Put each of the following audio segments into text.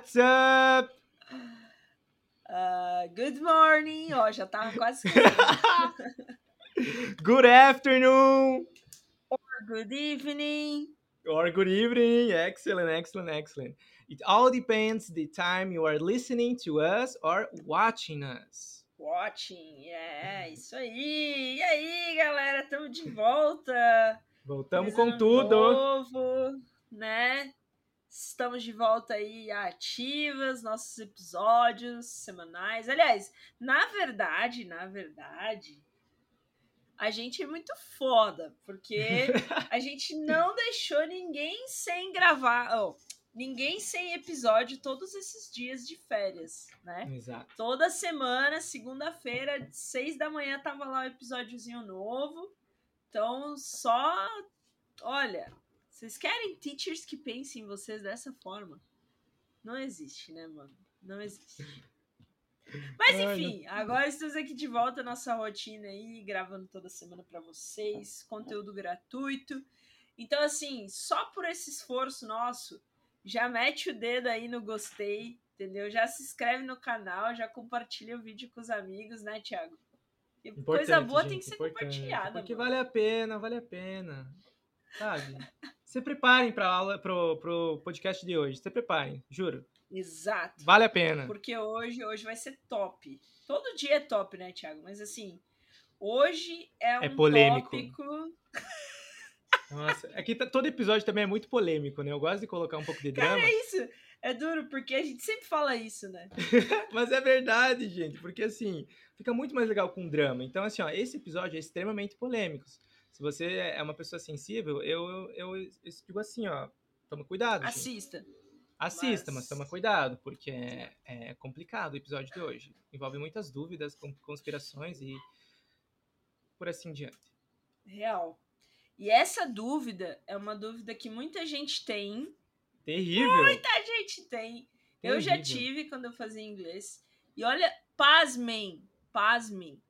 What's up? Uh, good morning. Ó, já tava quase. good afternoon. Or good evening. Or good evening. Excellent, excellent, excellent. It all depends the time you are listening to us or watching us. Watching, é, isso aí. E aí, galera, estamos de volta. Voltamos com tudo. Novo, né? Estamos de volta aí ativas, nossos episódios semanais. Aliás, na verdade, na verdade, a gente é muito foda, porque a gente não deixou ninguém sem gravar, oh, ninguém sem episódio todos esses dias de férias, né? Exato. Toda semana, segunda-feira, seis da manhã, tava lá um episódiozinho novo. Então, só. Olha, vocês querem teachers que pensem em vocês dessa forma? Não existe, né, mano? Não existe. Mas enfim, agora estamos aqui de volta à nossa rotina aí, gravando toda semana para vocês, conteúdo gratuito. Então, assim, só por esse esforço nosso, já mete o dedo aí no gostei, entendeu? Já se inscreve no canal, já compartilha o vídeo com os amigos, né, Thiago? Coisa boa gente, tem que ser compartilhada. Porque mano. vale a pena, vale a pena. Sabe? Se preparem para aula, pro, pro podcast de hoje. Se preparem, juro. Exato. Vale a pena. Porque hoje, hoje vai ser top. Todo dia é top, né, Thiago? Mas assim, hoje é um É polêmico. tópico. Nossa, aqui tá, todo episódio também é muito polêmico, né? Eu gosto de colocar um pouco de Cara, drama. é isso. É duro, porque a gente sempre fala isso, né? Mas é verdade, gente, porque assim, fica muito mais legal com drama. Então, assim, ó, esse episódio é extremamente polêmico. Se você é uma pessoa sensível, eu, eu, eu digo assim, ó, toma cuidado. gente. Assista. Assista, mas... mas- toma cuidado, porque é, é complicado o episódio de hoje. Envolve muitas dúvidas, conspirações e por assim diante. Real. E essa dúvida é uma dúvida que muita gente tem. Terrível! Muita gente tem. Eu já terrível. tive quando eu fazia inglês. E olha, pasmem, pasmem.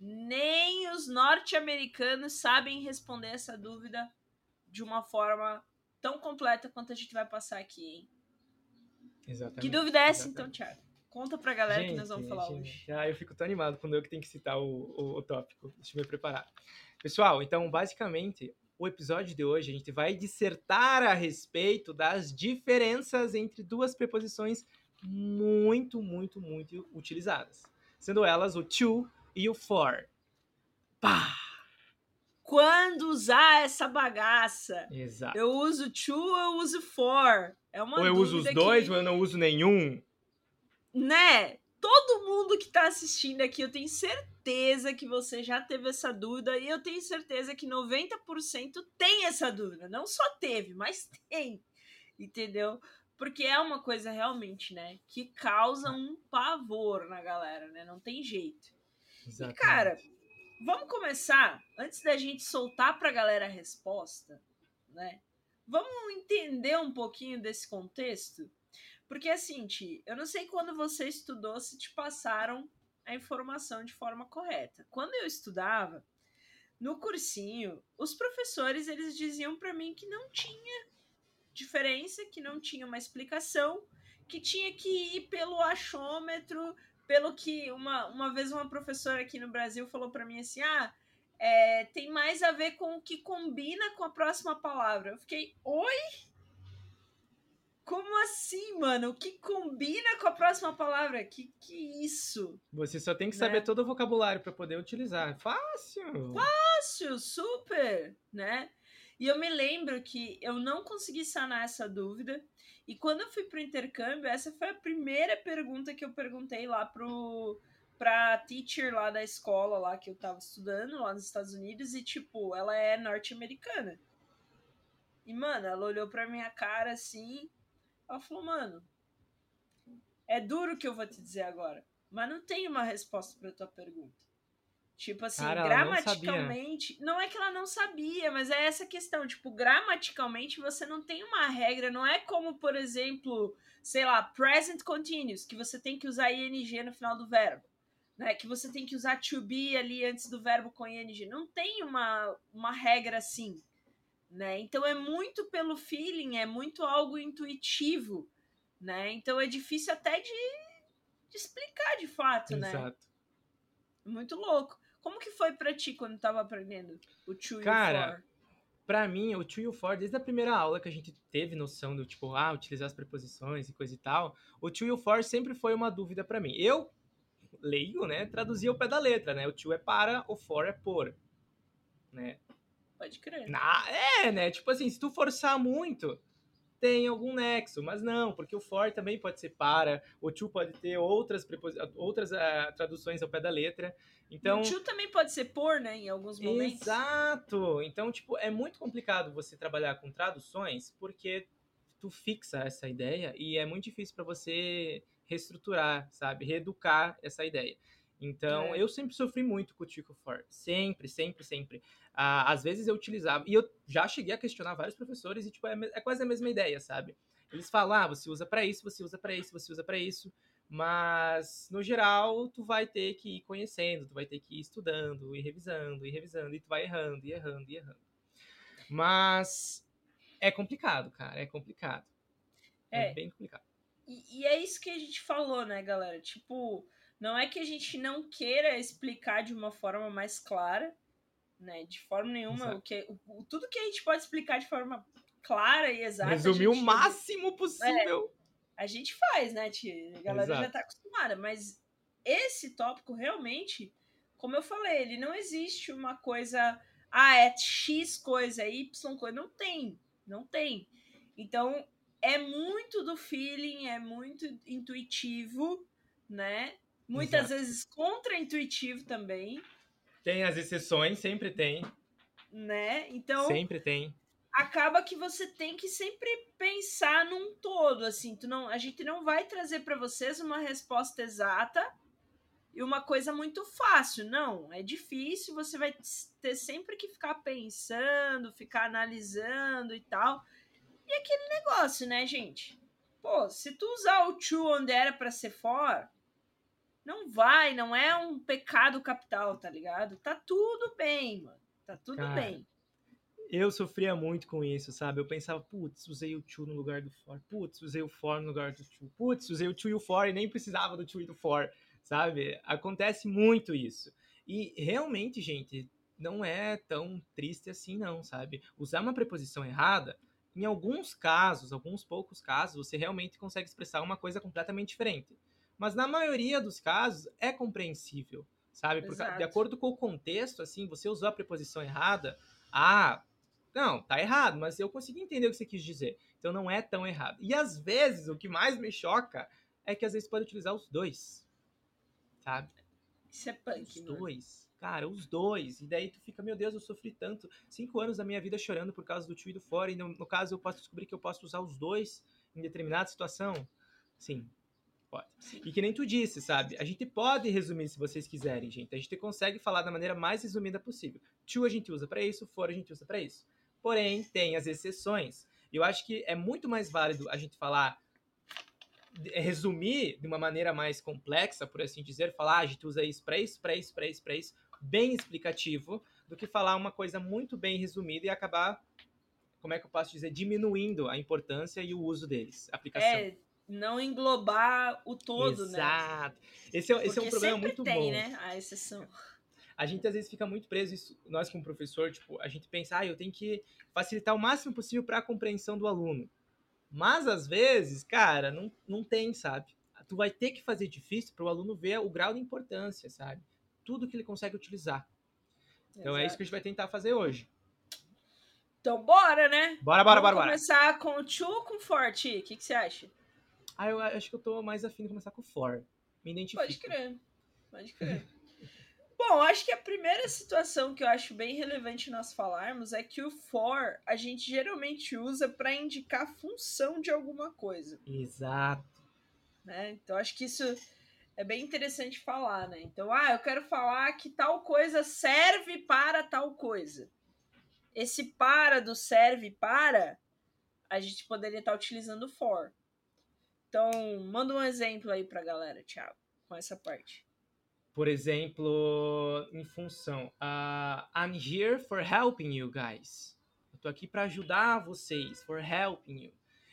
Nem os norte-americanos sabem responder essa dúvida de uma forma tão completa quanto a gente vai passar aqui, hein? Exatamente. Que dúvida é essa, exatamente. então, Thiago? Conta pra galera que nós vamos falar gente, hoje. Ah, eu fico tão animado quando eu que tenho que citar o, o, o tópico. Deixa eu me preparar. Pessoal, então, basicamente, o episódio de hoje a gente vai dissertar a respeito das diferenças entre duas preposições muito, muito, muito utilizadas. Sendo elas o to e o for. Pá! Quando usar essa bagaça? Exato. Eu uso to, eu uso for. É uma ou eu uso os dúvida dois, que, ou eu não uso nenhum. né? Todo mundo que tá assistindo aqui, eu tenho certeza que você já teve essa dúvida e eu tenho certeza que 90% tem essa dúvida. Não só teve, mas tem. Entendeu? Porque é uma coisa realmente, né, que causa um pavor na galera, né? Não tem jeito. E, cara, vamos começar, antes da gente soltar pra galera a resposta, né? Vamos entender um pouquinho desse contexto? Porque assim, Ti, eu não sei quando você estudou se te passaram a informação de forma correta. Quando eu estudava, no cursinho, os professores eles diziam pra mim que não tinha diferença, que não tinha uma explicação, que tinha que ir pelo achômetro, pelo que uma, uma vez uma professora aqui no Brasil falou pra mim assim: ah, é, tem mais a ver com o que combina com a próxima palavra. Eu fiquei, oi? Como assim, mano? O que combina com a próxima palavra? Que que isso? Você só tem que né? saber todo o vocabulário para poder utilizar. Fácil! Fácil, super, né? E eu me lembro que eu não consegui sanar essa dúvida. E quando eu fui pro intercâmbio, essa foi a primeira pergunta que eu perguntei lá pro pra teacher lá da escola lá que eu tava estudando lá nos Estados Unidos e tipo, ela é norte-americana. E mano, ela olhou pra minha cara assim, ela falou: "Mano, é duro o que eu vou te dizer agora, mas não tem uma resposta pra tua pergunta." Tipo assim, Cara, ela não gramaticalmente. Não, é que ela não sabia, mas é essa questão. Tipo, gramaticalmente você não tem uma regra. Não é como, por exemplo, sei lá, present continuous, que você tem que usar ing no final do verbo. Né? Que você tem que usar to be ali antes do verbo com ing. Não tem uma, uma regra assim. Né? Então é muito pelo feeling, é muito algo intuitivo. né? Então é difícil até de, de explicar de fato, Exato. né? Muito louco. Como que foi pra ti quando tava aprendendo o two Cara, e o for? Pra mim, o to e o for, desde a primeira aula que a gente teve noção do tipo, ah, utilizar as preposições e coisa e tal, o to e o for sempre foi uma dúvida pra mim. Eu, leigo, né, traduzia o pé da letra, né? O to é para, o for é por, né? Pode crer. Na, é, né? Tipo assim, se tu forçar muito, tem algum nexo, mas não, porque o for também pode ser para, o to pode ter outras, outras uh, traduções ao pé da letra. Então, o to também pode ser por, né, em alguns momentos. Exato! Então, tipo, é muito complicado você trabalhar com traduções, porque tu fixa essa ideia e é muito difícil para você reestruturar, sabe? Reeducar essa ideia. Então, é. eu sempre sofri muito com o Tico For. Sempre, sempre, sempre. Ah, às vezes eu utilizava. E eu já cheguei a questionar vários professores e, tipo, é, é quase a mesma ideia, sabe? Eles falam, ah, você usa para isso, você usa para isso, você usa para isso. Mas, no geral, tu vai ter que ir conhecendo, tu vai ter que ir estudando, e revisando, e revisando, e tu vai errando, e errando, e errando. Mas é complicado, cara, é complicado. É, é bem complicado. E, e, é isso que a gente falou, né, galera? Tipo, não é que a gente não queira explicar de uma forma mais clara, né? De forma nenhuma. O que, o, tudo que a gente pode explicar de forma clara e exata. Resumir gente, o máximo possível. É, a gente faz, né, tia? A galera Exato. já tá acostumada, mas esse tópico realmente, como eu falei, ele não existe uma coisa, ah, é X coisa, é Y coisa, não tem, não tem. Então, é muito do feeling, é muito intuitivo, né? Muitas Exato. vezes contra-intuitivo também. Tem as exceções, sempre tem. Né? Então. Sempre tem acaba que você tem que sempre pensar num todo, assim, tu não, a gente não vai trazer para vocês uma resposta exata e uma coisa muito fácil, não, é difícil, você vai ter sempre que ficar pensando, ficar analisando e tal. E aquele negócio, né, gente? Pô, se tu usar o to onde era para ser for, não vai, não é um pecado capital, tá ligado? Tá tudo bem, mano. Tá tudo Cara, bem eu sofria muito com isso, sabe? Eu pensava, putz, usei o to no lugar do for, putz, usei o for no lugar do to, putz, usei o to e o for e nem precisava do to e do for, sabe? Acontece muito isso. E realmente, gente, não é tão triste assim, não, sabe? Usar uma preposição errada, em alguns casos, alguns poucos casos, você realmente consegue expressar uma coisa completamente diferente. Mas na maioria dos casos é compreensível, sabe? Porque, de acordo com o contexto, assim, você usou a preposição errada, ah, não, tá errado, mas eu consegui entender o que você quis dizer. Então não é tão errado. E às vezes, o que mais me choca é que às vezes pode utilizar os dois. Sabe? Isso é punk, Os mano. dois. Cara, os dois. E daí tu fica, meu Deus, eu sofri tanto. Cinco anos da minha vida chorando por causa do tio e do fora. E no, no caso, eu posso descobrir que eu posso usar os dois em determinada situação. Sim, pode. Sim. E que nem tu disse, sabe? A gente pode resumir se vocês quiserem, gente. A gente consegue falar da maneira mais resumida possível. To a gente usa para isso, for a gente usa para isso. Porém, tem as exceções. Eu acho que é muito mais válido a gente falar, é, resumir de uma maneira mais complexa, por assim dizer, falar, ah, a gente usa isso para isso, para isso, para isso, para isso, bem explicativo, do que falar uma coisa muito bem resumida e acabar, como é que eu posso dizer, diminuindo a importância e o uso deles, a aplicação. É, não englobar o todo, Exato. né? Exato. Esse, é, esse é um problema muito tem, bom. né, a exceção a gente às vezes fica muito preso, isso, nós como professor, tipo, a gente pensa, ah, eu tenho que facilitar o máximo possível para a compreensão do aluno. Mas às vezes, cara, não, não tem, sabe? Tu vai ter que fazer difícil para o aluno ver o grau de importância, sabe? Tudo que ele consegue utilizar. Então Exato. é isso que a gente vai tentar fazer hoje. Então bora, né? Bora, bora, Vamos bora, começar com o Chu com Forte? O que, que você acha? Ah, eu acho que eu tô mais afim de começar com o For. Me identifico. Pode crer. Pode crer. Bom, acho que a primeira situação que eu acho bem relevante nós falarmos é que o for a gente geralmente usa para indicar a função de alguma coisa. Exato. Né? Então acho que isso é bem interessante falar, né? Então, ah, eu quero falar que tal coisa serve para tal coisa. Esse para do serve para, a gente poderia estar utilizando for. Então, manda um exemplo aí pra galera, Thiago, com essa parte por exemplo, em função, uh, I'm here for helping you guys. Eu tô aqui para ajudar vocês, for helping you.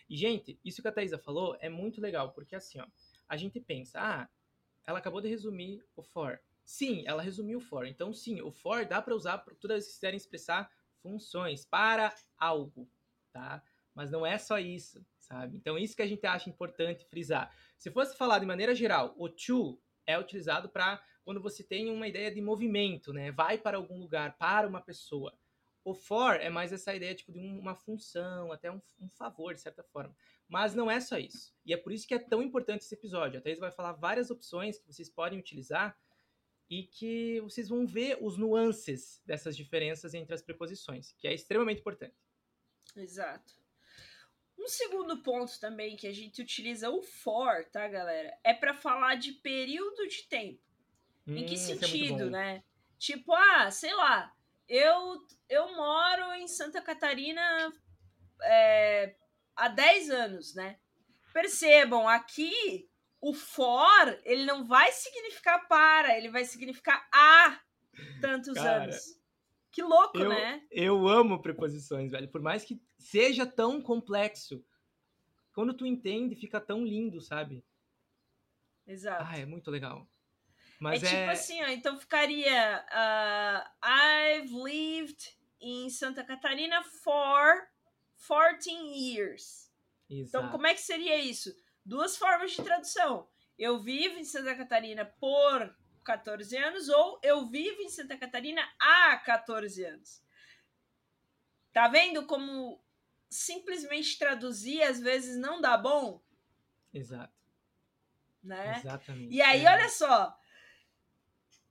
E, gente, isso que a Thaisa falou é muito legal, porque assim, ó, a gente pensa, ah, ela acabou de resumir o for. Sim, ela resumiu o for. Então, sim, o for dá para usar para todas as que quiserem expressar funções para algo, tá? Mas não é só isso, sabe? Então, isso que a gente acha importante frisar. Se fosse falar de maneira geral, o to é utilizado para quando você tem uma ideia de movimento, né? Vai para algum lugar, para uma pessoa. O for é mais essa ideia tipo de uma função, até um, um, favor, de certa forma. Mas não é só isso. E é por isso que é tão importante esse episódio. A Thaís vai falar várias opções que vocês podem utilizar e que vocês vão ver os nuances dessas diferenças entre as preposições, que é extremamente importante. Exato. Um segundo ponto também que a gente utiliza o for, tá, galera? É para falar de período de tempo. Hum, em que hum, é sentido, é né? Tipo, ah, sei lá, eu, eu moro em Santa Catarina é, há 10 anos, né? Percebam, aqui o for, ele não vai significar para, ele vai significar há tantos Cara, anos. Que louco, eu, né? Eu amo preposições, velho. Por mais que seja tão complexo, quando tu entende, fica tão lindo, sabe? Exato. Ah, é muito legal. Mas é, é tipo assim, ó, então ficaria uh, I've lived in Santa Catarina for 14 years. Então, Exato. Então, como é que seria isso? Duas formas de tradução. Eu vivo em Santa Catarina por 14 anos ou eu vivo em Santa Catarina há 14 anos. Tá vendo como simplesmente traduzir às vezes não dá bom? Exato. Né? Exatamente. E aí, é. olha só,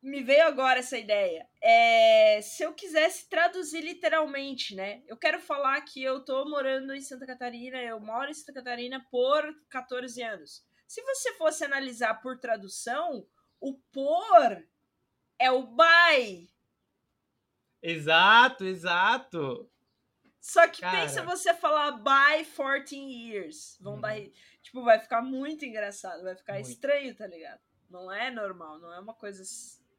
me veio agora essa ideia. É, se eu quisesse traduzir literalmente, né? Eu quero falar que eu tô morando em Santa Catarina, eu moro em Santa Catarina por 14 anos. Se você fosse analisar por tradução, o por é o by. Exato, exato. Só que Cara. pensa você falar by 14 years. Vão by, tipo, vai ficar muito engraçado, vai ficar muito. estranho, tá ligado? Não é normal, não é uma coisa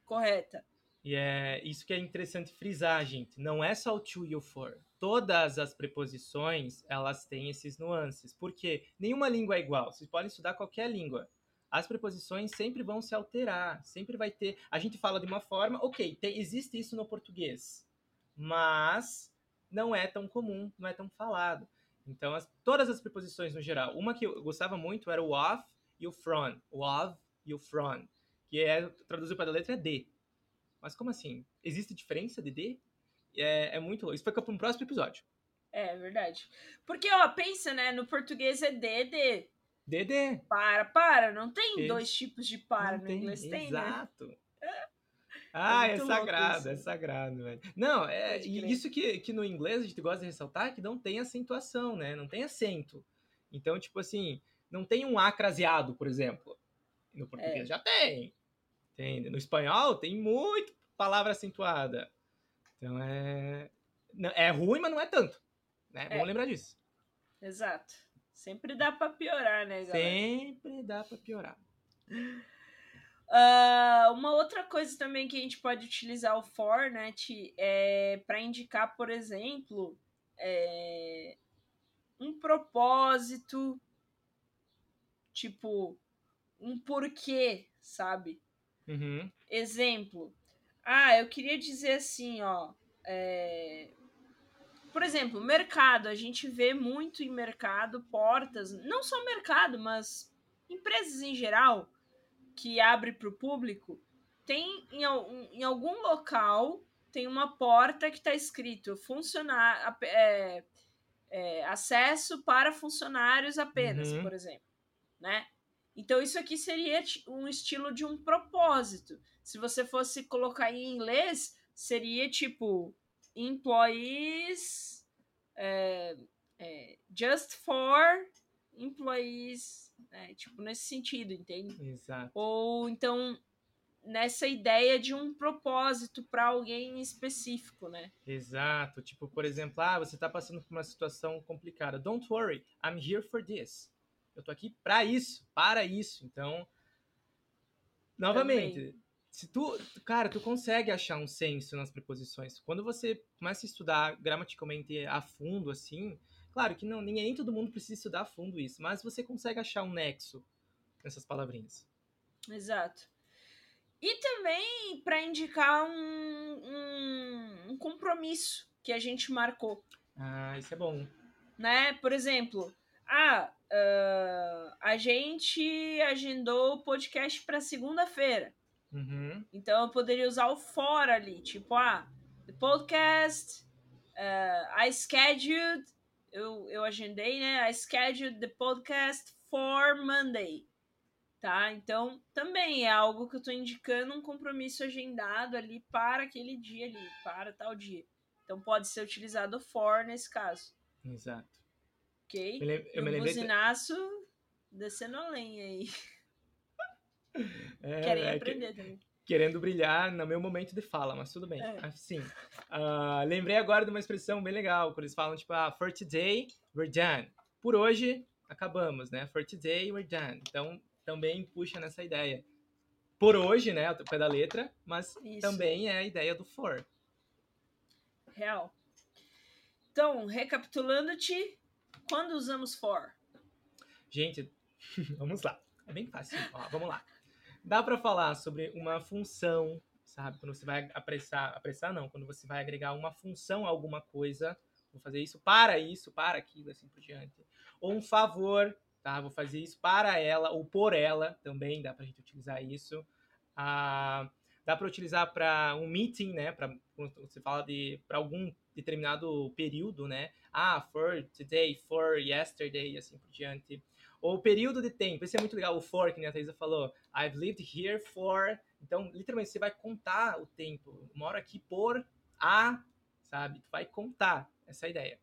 correta. E é isso que é interessante frisar, gente. Não é só o to e o for. Todas as preposições, elas têm esses nuances. Porque nenhuma língua é igual. Vocês podem estudar qualquer língua. As preposições sempre vão se alterar. Sempre vai ter... A gente fala de uma forma, ok, tem, existe isso no português. Mas não é tão comum, não é tão falado. Então, as, todas as preposições no geral. Uma que eu gostava muito era o of e o from. O of e o from que é traduzido para a letra é D. Mas como assim? Existe diferença de D? É, é muito louco. Isso fica para um próximo episódio. É, verdade. Porque, ó, pensa, né? No português é DD. DD. Para, para. Não tem Esse... dois tipos de para. Não no tem. inglês tem, né? Exato. né? Ah, é, é sagrado, é sagrado, velho. Não, é, isso que, que no inglês a gente gosta de ressaltar é que não tem acentuação, né? Não tem acento. Então, tipo assim, não tem um A craseado, por exemplo. No português é. já tem. Entende? No espanhol tem muito palavra acentuada. Então é. É ruim, mas não é tanto. Né? É. Bom lembrar disso. Exato. Sempre dá para piorar, né, galera? Sempre dá para piorar. Uh, uma outra coisa também que a gente pode utilizar o for, né, é para indicar, por exemplo, é, um propósito, tipo, um porquê, sabe? Uhum. Exemplo. Ah, eu queria dizer assim, ó. É... Por exemplo, mercado. A gente vê muito em mercado portas, não só mercado, mas empresas em geral que abre para o público. Tem em, em, algum local tem uma porta que está escrito funcionar é, é, acesso para funcionários apenas, uhum. por exemplo, né? Então, isso aqui seria um estilo de um propósito. Se você fosse colocar em inglês, seria tipo employees é, é, just for employees, é, tipo nesse sentido, entende? Exato. Ou então nessa ideia de um propósito para alguém específico, né? Exato. Tipo, por exemplo, ah, você está passando por uma situação complicada. Don't worry, I'm here for this. Eu tô aqui para isso, para isso. Então, novamente, Também. se tu, cara, tu consegue achar um senso nas preposições. Quando você começa a estudar gramaticalmente a fundo assim, Claro que não, nem todo mundo precisa estudar a fundo isso, mas você consegue achar um nexo nessas palavrinhas. Exato. E também para indicar um, um, um, compromisso que a gente marcou. Ah, isso é bom. Né? Por exemplo, ah, uh, a gente agendou o podcast para segunda-feira. Uhum. Então eu poderia usar o for ali, tipo, ah, the podcast, uh, I scheduled, eu, eu agendei, né? I scheduled the podcast for Monday. Tá? Então, também é algo que eu estou indicando um compromisso agendado ali para aquele dia ali, para tal dia. Então, pode ser utilizado for nesse caso. Exato. Ok? Eu, eu me lembrei... buzinaço descendo a lenha aí. É, Querem é aprender que... também. Querendo brilhar no meu momento de fala, mas tudo bem. É. Assim, uh, lembrei agora de uma expressão bem legal, quando eles falam, tipo, ah, for today, we're done. Por hoje, acabamos, né? For today, we're done. Então, também puxa nessa ideia. Por hoje, né? O pé da letra, mas Isso. também é a ideia do for. Real. Então, recapitulando-te, quando usamos for? Gente, vamos lá. É bem fácil. Ó, vamos lá. Dá para falar sobre uma função, sabe? Quando você vai apressar, apressar não, quando você vai agregar uma função a alguma coisa, vou fazer isso para isso, para aquilo, assim por diante. Ou um favor, tá? Vou fazer isso para ela ou por ela também, dá pra gente utilizar isso. Ah, dá para utilizar para um meeting, né? Para você fala de para algum determinado período, né? Ah, for today, for yesterday, assim por diante. Ou período de tempo, isso é muito legal, o for, que a Thaisa falou. I've lived here for. Então, literalmente, você vai contar o tempo. Moro aqui por a, sabe? Tu vai contar essa ideia.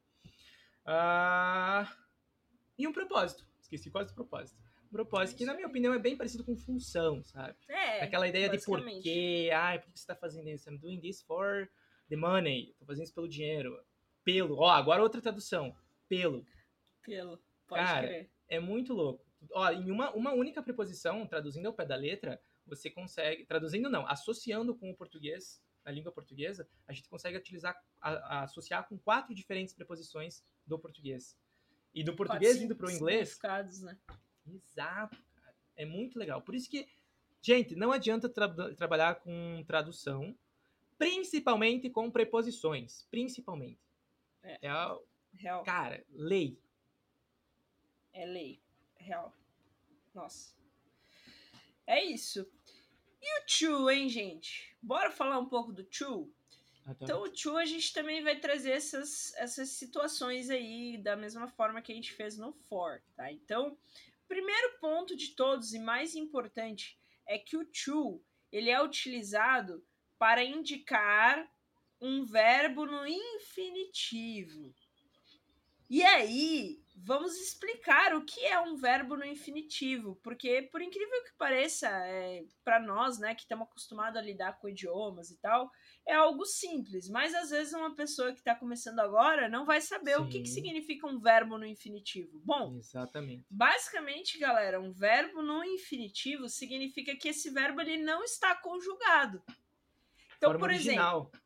Uh... E um propósito. Esqueci quase o propósito. Um propósito que, na minha opinião, é bem parecido com função, sabe? É. Aquela ideia de porquê. Ah, por que você tá fazendo isso? I'm doing this for the money. Tô fazendo isso pelo dinheiro. Pelo. Ó, agora outra tradução. Pelo. Pelo. Pode Cara, crer. É muito louco. Ó, em uma, uma única preposição, traduzindo ao pé da letra, você consegue. Traduzindo não, associando com o português, na língua portuguesa, a gente consegue utilizar, a, a associar com quatro diferentes preposições do português. E do português indo para o inglês. Né? Exato, cara. É muito legal. Por isso que, gente, não adianta tra trabalhar com tradução, principalmente com preposições. Principalmente. É. é a, Real. Cara, lei. É lei. Real. Nossa. É isso. E o Chu, hein, gente? Bora falar um pouco do Chu? Então, o Chu, a gente também vai trazer essas, essas situações aí da mesma forma que a gente fez no For, tá? Então, primeiro ponto de todos e mais importante é que o Chu, ele é utilizado para indicar um verbo no infinitivo. E aí, vamos explicar o que é um verbo no infinitivo, porque por incrível que pareça, é, para nós, né, que estamos acostumados a lidar com idiomas e tal, é algo simples, mas às vezes uma pessoa que está começando agora não vai saber Sim. o que, que significa um verbo no infinitivo. Bom, exatamente. Basicamente, galera, um verbo no infinitivo significa que esse verbo ele não está conjugado. Então, Forma por original. exemplo,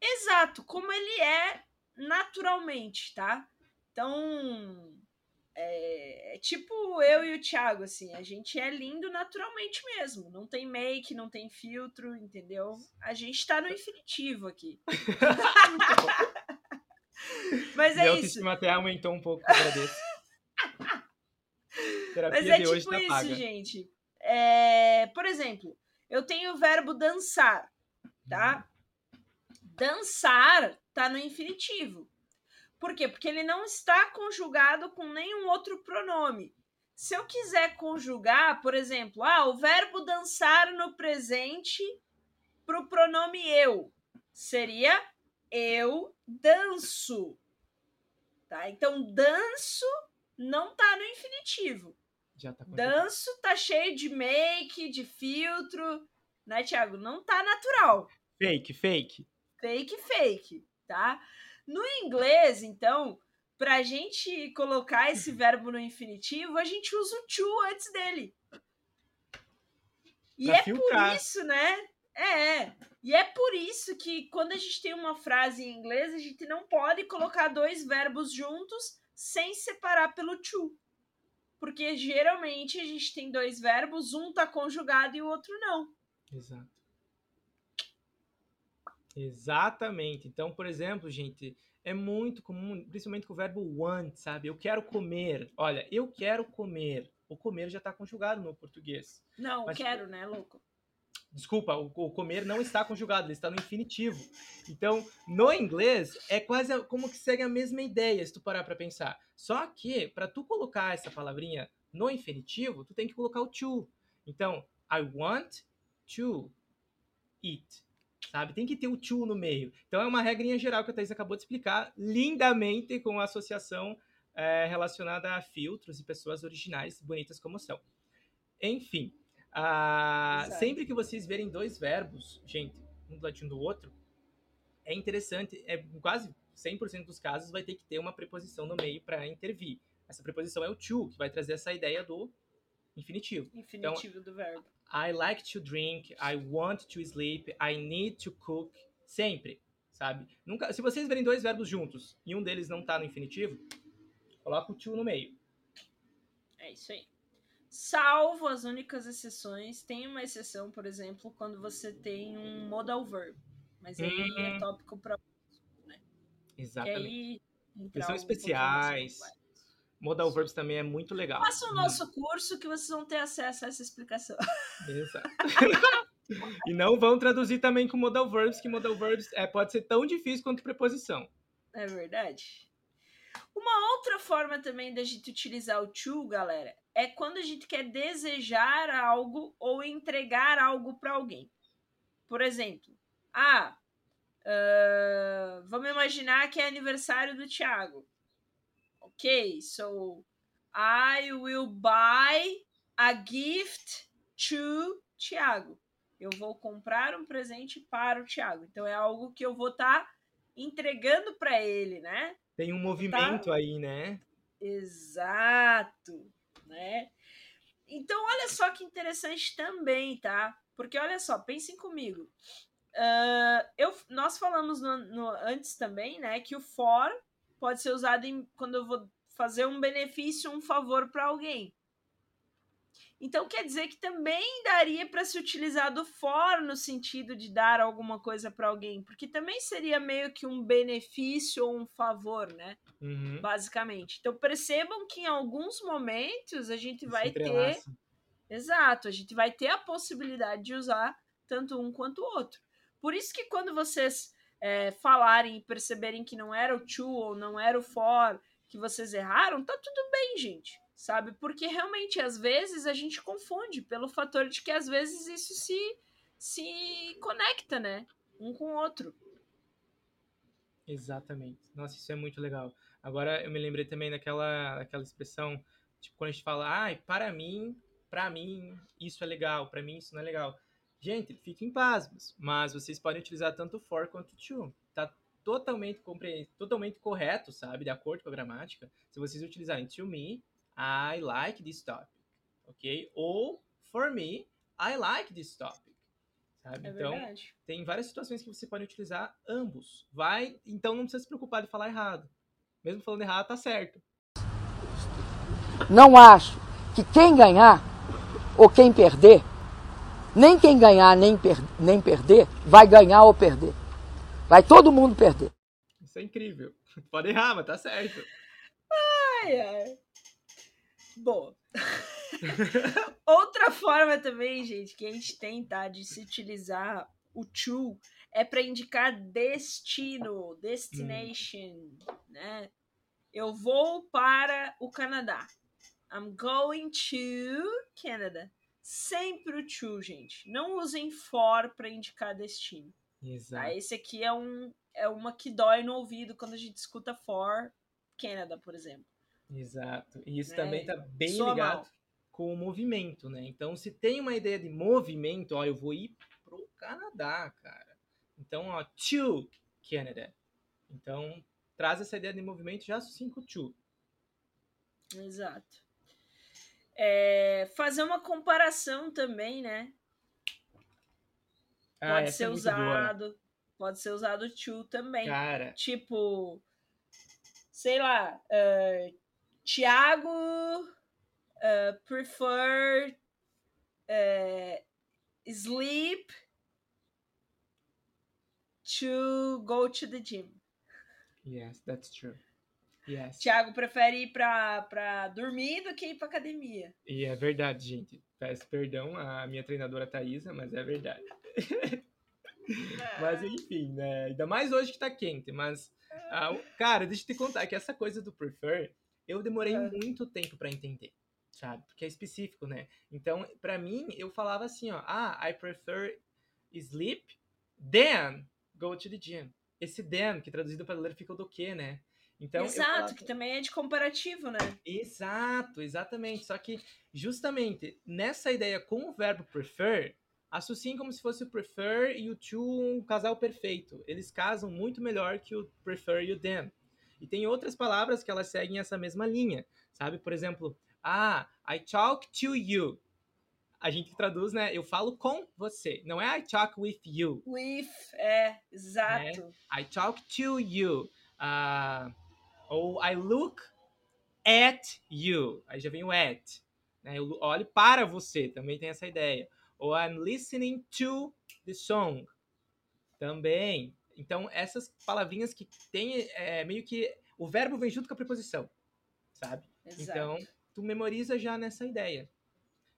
exato, como ele é naturalmente, tá? Então, é, é, tipo eu e o Thiago, assim, a gente é lindo naturalmente mesmo. Não tem make, não tem filtro, entendeu? A gente tá no infinitivo aqui. Mas é isso. Meu até aumentou um pouco, agradeço. Terapia Mas é de hoje tipo tá isso, paga. gente. É, por exemplo, eu tenho o verbo dançar, tá? Uhum. Dançar tá no infinitivo. Por quê? Porque ele não está conjugado com nenhum outro pronome. Se eu quiser conjugar, por exemplo, ah, o verbo dançar no presente para o pronome eu seria eu danço. Tá? Então, danço não tá no infinitivo. Tá danço tá cheio de make, de filtro, né, Thiago? Não tá natural. Fake, fake. Fake, fake, tá? No inglês, então, para a gente colocar esse verbo no infinitivo, a gente usa o to antes dele. E pra é filtrar. por isso, né? É, e é por isso que quando a gente tem uma frase em inglês, a gente não pode colocar dois verbos juntos sem separar pelo to. Porque geralmente a gente tem dois verbos, um tá conjugado e o outro não. Exato. Exatamente. Então, por exemplo, gente, é muito comum, principalmente com o verbo want, sabe? Eu quero comer. Olha, eu quero comer. O comer já está conjugado no português. Não, Mas, quero, né, louco? Desculpa, o, o, comer não está conjugado, ele está no infinitivo. Então, no inglês, é quase como que segue a mesma ideia, se tu parar para pensar. Só que, para tu colocar essa palavrinha no infinitivo, tu tem que colocar o to. Então, I want to eat sabe? Tem que ter o to no meio. Então é uma regrinha geral que a Thais acabou de explicar lindamente com a associação é, relacionada a filtros e pessoas originais bonitas como são. Enfim, ah, sempre que vocês verem dois verbos, gente, um do ladinho do outro, é interessante, é quase 100% dos casos vai ter que ter uma preposição no meio para intervir. Essa preposição é o to, que vai trazer essa ideia do infinitivo. Infinitivo então, do verbo. I like to drink, I want to sleep, I need to cook. Sempre, sabe? Nunca, se vocês verem dois verbos juntos e um deles não tá no infinitivo, coloca o to no meio. É isso aí. Salvo as únicas exceções, tem uma exceção, por exemplo, quando você tem um modal verb. Mas aí é uhum. é tópico para né? Exatamente. Eles são especiais. Modal verbs também é muito legal. Faça o nosso curso que vocês vão ter acesso a essa explicação. Exato. e não vão traduzir também com modal verbs, que modal verbs é, pode ser tão difícil quanto preposição. É verdade. Uma outra forma também da gente utilizar o to, galera, é quando a gente quer desejar algo ou entregar algo para alguém. Por exemplo, ah, uh, vamos imaginar que é aniversário do Thiago. Ok, so I will buy a gift to Tiago. Eu vou comprar um presente para o Tiago. Então é algo que eu vou estar tá entregando para ele, né? Tem um movimento tá... aí, né? Exato, né? Então olha só que interessante também, tá? Porque olha só, pensem comigo. Uh, eu, nós falamos no, no, antes também, né, que o for pode ser usado em, quando eu vou fazer um benefício, um favor para alguém. Então quer dizer que também daria para se utilizar do for no sentido de dar alguma coisa para alguém, porque também seria meio que um benefício ou um favor, né? Uhum. Basicamente. Então percebam que em alguns momentos a gente vai ter Exato, a gente vai ter a possibilidade de usar tanto um quanto o outro. Por isso que quando vocês é, falarem e perceberem que não era o to ou não era o for, que vocês erraram, tá tudo bem, gente. Sabe? Porque realmente, às vezes, a gente confunde pelo fator de que às vezes isso se, se conecta, né? Um com o outro. Exatamente. Nossa, isso é muito legal. Agora eu me lembrei também daquela, daquela expressão, tipo, quando a gente fala, ai, ah, para mim, para mim, isso é legal, para mim isso não é legal. Gente, fiquem pasmos, mas vocês podem utilizar tanto for quanto to. Tá totalmente, totalmente correto, sabe? De acordo com a gramática. Se vocês utilizarem to me, I like this topic. Ok? Ou for me, I like this topic. Sabe? É então, verdade. tem várias situações que você pode utilizar ambos. Vai, então não precisa se preocupar de falar errado. Mesmo falando errado, tá certo. Não acho que quem ganhar ou quem perder nem quem ganhar nem, per nem perder vai ganhar ou perder. Vai todo mundo perder. Isso é incrível. Pode errar, mas tá certo. Ai, ai. Bom. Outra forma também, gente, que a gente tem, tá, de se utilizar o to é para indicar destino, destination, hum. né? Eu vou para o Canadá. I'm going to Canada sempre o to, gente. Não usem for para indicar destino. Tá? Exato. Tá? Esse aqui é, um, é uma que dói no ouvido quando a gente escuta for Canada, por exemplo. Exato. E isso né? também está bem Soa ligado mal. com o movimento, né? Então, se tem uma ideia de movimento, ó, eu vou ir pro Canadá, cara. Então, ó, to Canada. Então, traz essa ideia de movimento já assim com to. Exato. É, fazer uma comparação também, né? Ah, pode ser é usado. Pode ser usado to também. Cara. Tipo, sei lá, uh, Tiago uh, prefer uh, sleep to go to the gym. Yes, that's true. Yes. Tiago prefere ir pra, pra dormir do que ir pra academia. E é verdade, gente. Peço perdão à minha treinadora Thaisa, mas é verdade. mas enfim, né? Ainda mais hoje que tá quente, mas. Ah, cara, deixa eu te contar que essa coisa do prefer, eu demorei É. muito tempo pra entender, sabe? Porque é específico, né? Então, pra mim, eu falava assim, ó, ah, I prefer sleep, then go to the gym. Esse then, que traduzido para ler, fica o do que, né? Então, Exato, falava- que também é de comparativo, né? Exato, exatamente. Só que, justamente, nessa ideia com o verbo prefer, associem como se fosse o prefer e o to um casal perfeito. Eles casam muito melhor que o prefer e o them. E tem outras palavras que elas seguem essa mesma linha, sabe? Por exemplo, ah, I talk to you. A gente traduz, né? Eu falo com você. Não é I talk with you. With, é, exato. I talk to you. Ah, ou I look at you. Aí já vem o at. Né? Eu olho para você, também tem essa ideia. Ou I'm listening to the song. Também. Então, essas palavrinhas que tem é, meio que. O verbo vem junto com a preposição. Sabe? Exato. Então, tu memoriza já nessa ideia.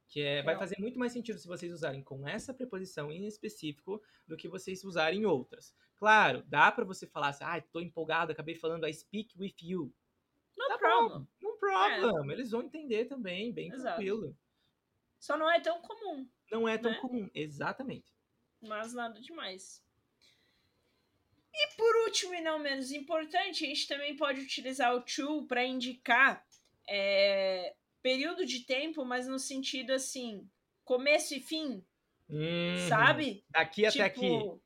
Que é, vai fazer muito mais sentido se vocês usarem com essa preposição em específico do que vocês usarem outras. Claro, dá pra você falar assim, ah, tô empolgado, acabei falando I speak with you. no tá problem. No problem. Eles vão entender também, bem Exato. tranquilo. Só não é tão comum, Não é tão Né? comum. Exatamente. mas nada demais. E por último e não menos importante, a gente também pode utilizar o to para indicar é, período de tempo, mas no sentido assim, começo e fim, Uhum. sabe? Daqui até aqui. Tipo,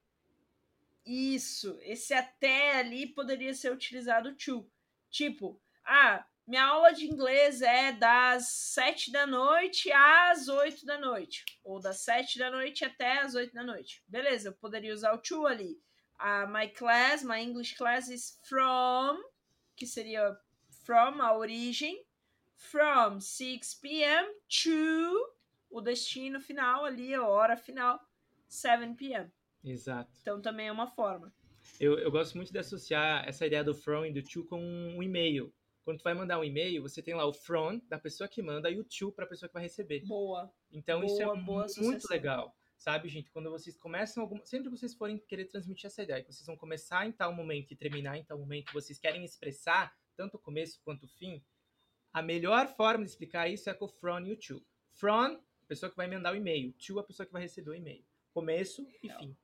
Isso, esse até ali poderia ser utilizado to. Tipo, ah, minha aula de inglês é das 7 da noite às 8 da noite. Ou das 7 da noite até às 8 da noite. Beleza, eu poderia usar o to ali. Ah, my class, my English class is from, que seria from, a origem, from 6 p.m. to o destino final ali, a hora final, 7 p.m. Exato. Então também é uma forma. Eu, eu gosto muito de associar essa ideia do from e do to com um e-mail. Quando tu vai mandar um e-mail, você tem lá o from da pessoa que manda e o to para a pessoa que vai receber. Boa. Então isso é Boa, boa muito associação. legal. Sabe, gente? Quando vocês começam alguma. Sempre que vocês forem querer transmitir essa ideia, que vocês vão começar em tal momento e terminar em tal momento, vocês querem expressar tanto o começo quanto o fim, a melhor forma de explicar isso é com o from e o to. From, a pessoa que vai mandar o e-mail. To, a pessoa que vai receber o e-mail. Começo e fim.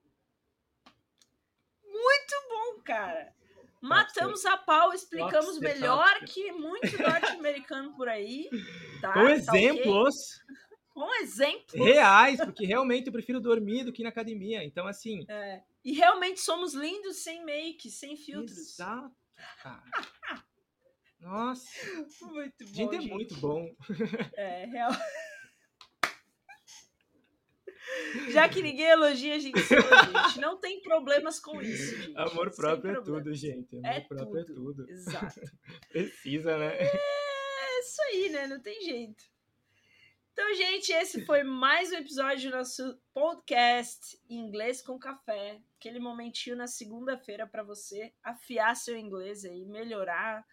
Muito bom, cara. Matamos a pau, explicamos melhor que muito norte-americano por aí. Tá? Com Tá ok? exemplos Com exemplos. reais, porque realmente eu prefiro dormir do que ir na academia. Então, assim. É. E realmente somos lindos sem make, sem filtros. Exato, cara. Nossa, Muito bom. gente, é muito bom. É, real. Já que ninguém elogia, a gente se elogia. A gente não tem problemas com isso, gente. Amor Sem próprio é problemas. tudo, gente. Amor É próprio tudo. é tudo. Exato. Precisa, né? É isso aí, né? Não tem jeito. Então, gente, esse foi mais um episódio do nosso podcast Inglês com Café. Aquele momentinho na segunda-feira para você afiar seu inglês aí, melhorar,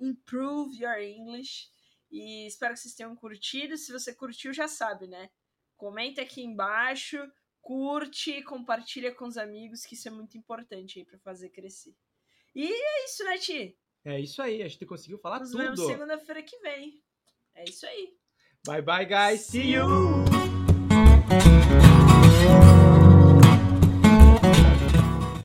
improve your English. E espero que vocês tenham curtido. Se você curtiu, já sabe, né? Comenta aqui embaixo, curte, compartilha com os amigos, que isso é muito importante aí para fazer crescer. E é isso, né, Ti? É isso aí, a gente conseguiu falar Nos vemos tudo. segunda-feira que vem. É isso aí. Bye bye, guys. See you!